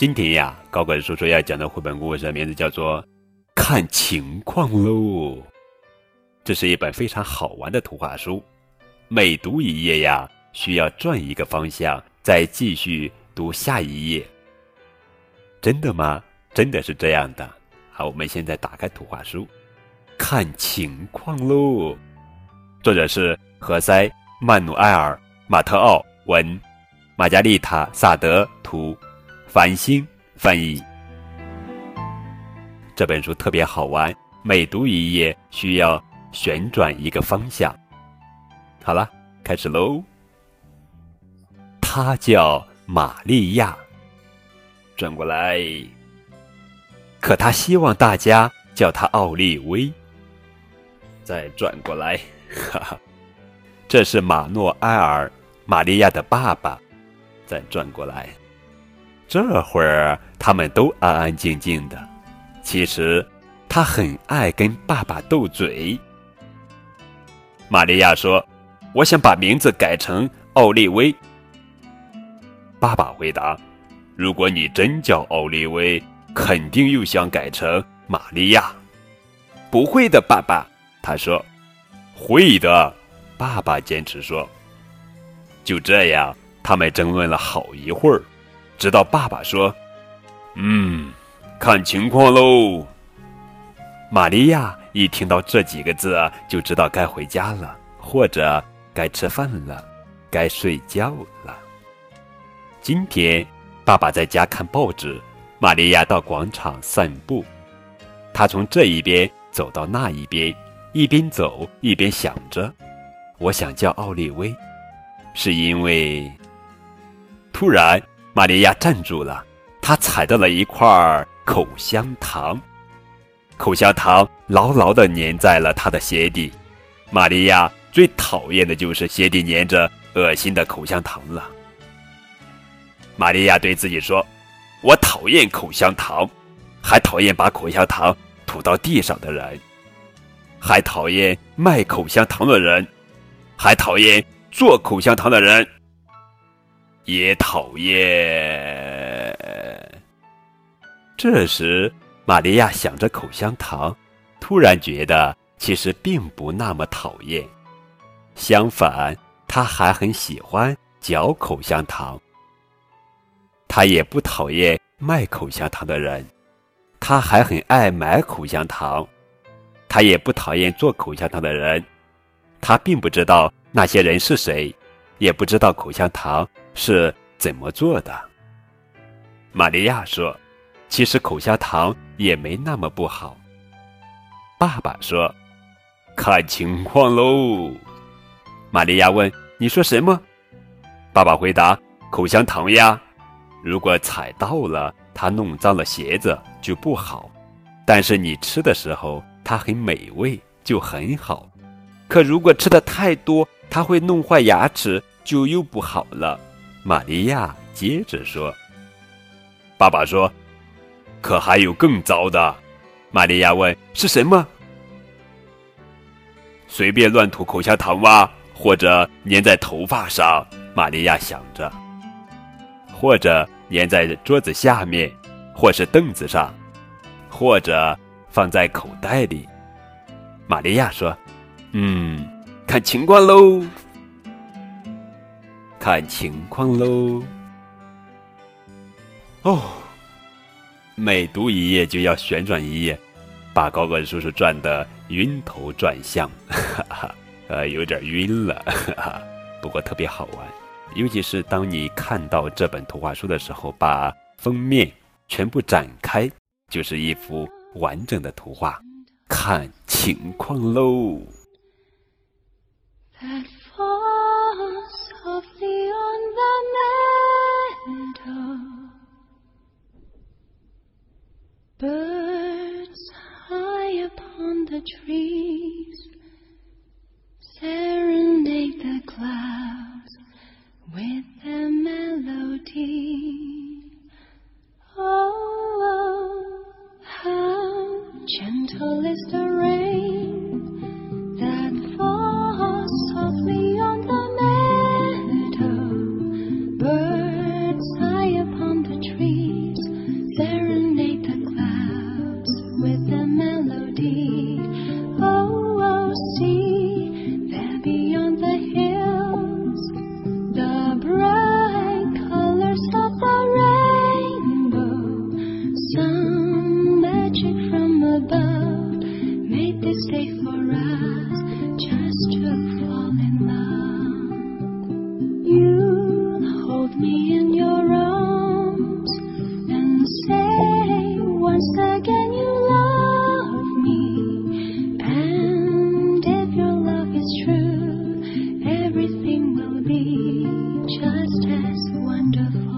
今天呀，高个子叔叔要讲的绘本故事的名字叫做《看情况喽》。这是一本非常好玩的图画书，每读一页呀，需要转一个方向，再继续读下一页。真的吗？真的是这样的。好，我们现在打开图画书，看情况喽。作者是何塞·曼努埃尔·马特奥文，玛加丽塔·萨德图。繁星翻译这本书特别好玩，每读一页需要旋转一个方向。好了，开始喽。她叫玛利亚，转过来。可她希望大家叫她奥利威。再转过来，哈哈，这是马诺埃尔·玛利亚的爸爸。再转过来。这会儿他们都安安静静的。其实，他很爱跟爸爸斗嘴。玛利亚说：“我想把名字改成奥利威。”爸爸回答：“如果你真叫奥利威，肯定又想改成玛利亚。”不会的，爸爸，他说：“会的。”爸爸坚持说。就这样，他们争论了好一会儿。直到爸爸说：“嗯，看情况喽。”玛利亚一听到这几个字，就知道该回家了，或者该吃饭了，该睡觉了。今天，爸爸在家看报纸，玛利亚到广场散步。他从这一边走到那一边，一边走一边想着：“我想叫奥利威，是因为……”突然。玛利亚站住了，她踩到了一块口香糖，口香糖牢牢地粘在了她的鞋底。玛利亚最讨厌的就是鞋底粘着恶心的口香糖了。玛利亚对自己说：“我讨厌口香糖，还讨厌把口香糖吐到地上的人，还讨厌卖口香糖的人，还讨厌做口香糖的人。”也讨厌。这时，玛利亚想着口香糖，突然觉得其实并不那么讨厌。相反，她还很喜欢嚼口香糖。她也不讨厌卖口香糖的人，她还很爱买口香糖。她也不讨厌做口香糖的人，她并不知道那些人是谁，也不知道口香糖。是怎么做的？玛利亚说：“其实口香糖也没那么不好。”爸爸说：“看情况喽。”玛利亚问：“你说什么？”爸爸回答：“口香糖呀，如果踩到了，它弄脏了鞋子就不好；但是你吃的时候，它很美味，就很好。可如果吃的太多，它会弄坏牙齿，就又不好了。”玛利亚接着说：“爸爸说，可还有更糟的。”玛利亚问：“是什么？”随便乱吐口香糖吗？或者粘在头发上？玛利亚想着。或者粘在桌子下面，或是凳子上，或者放在口袋里。玛利亚说：“嗯，看情况喽。”看情况喽。哦，每读一页就要旋转一页，把高个叔叔转得晕头转向，哈哈，呃，有点晕了，哈哈。不过特别好玩，尤其是当你看到这本图画书的时候，把封面全部展开，就是一幅完整的图画。看情况喽。the trees, serenade the clouds. just wonderful.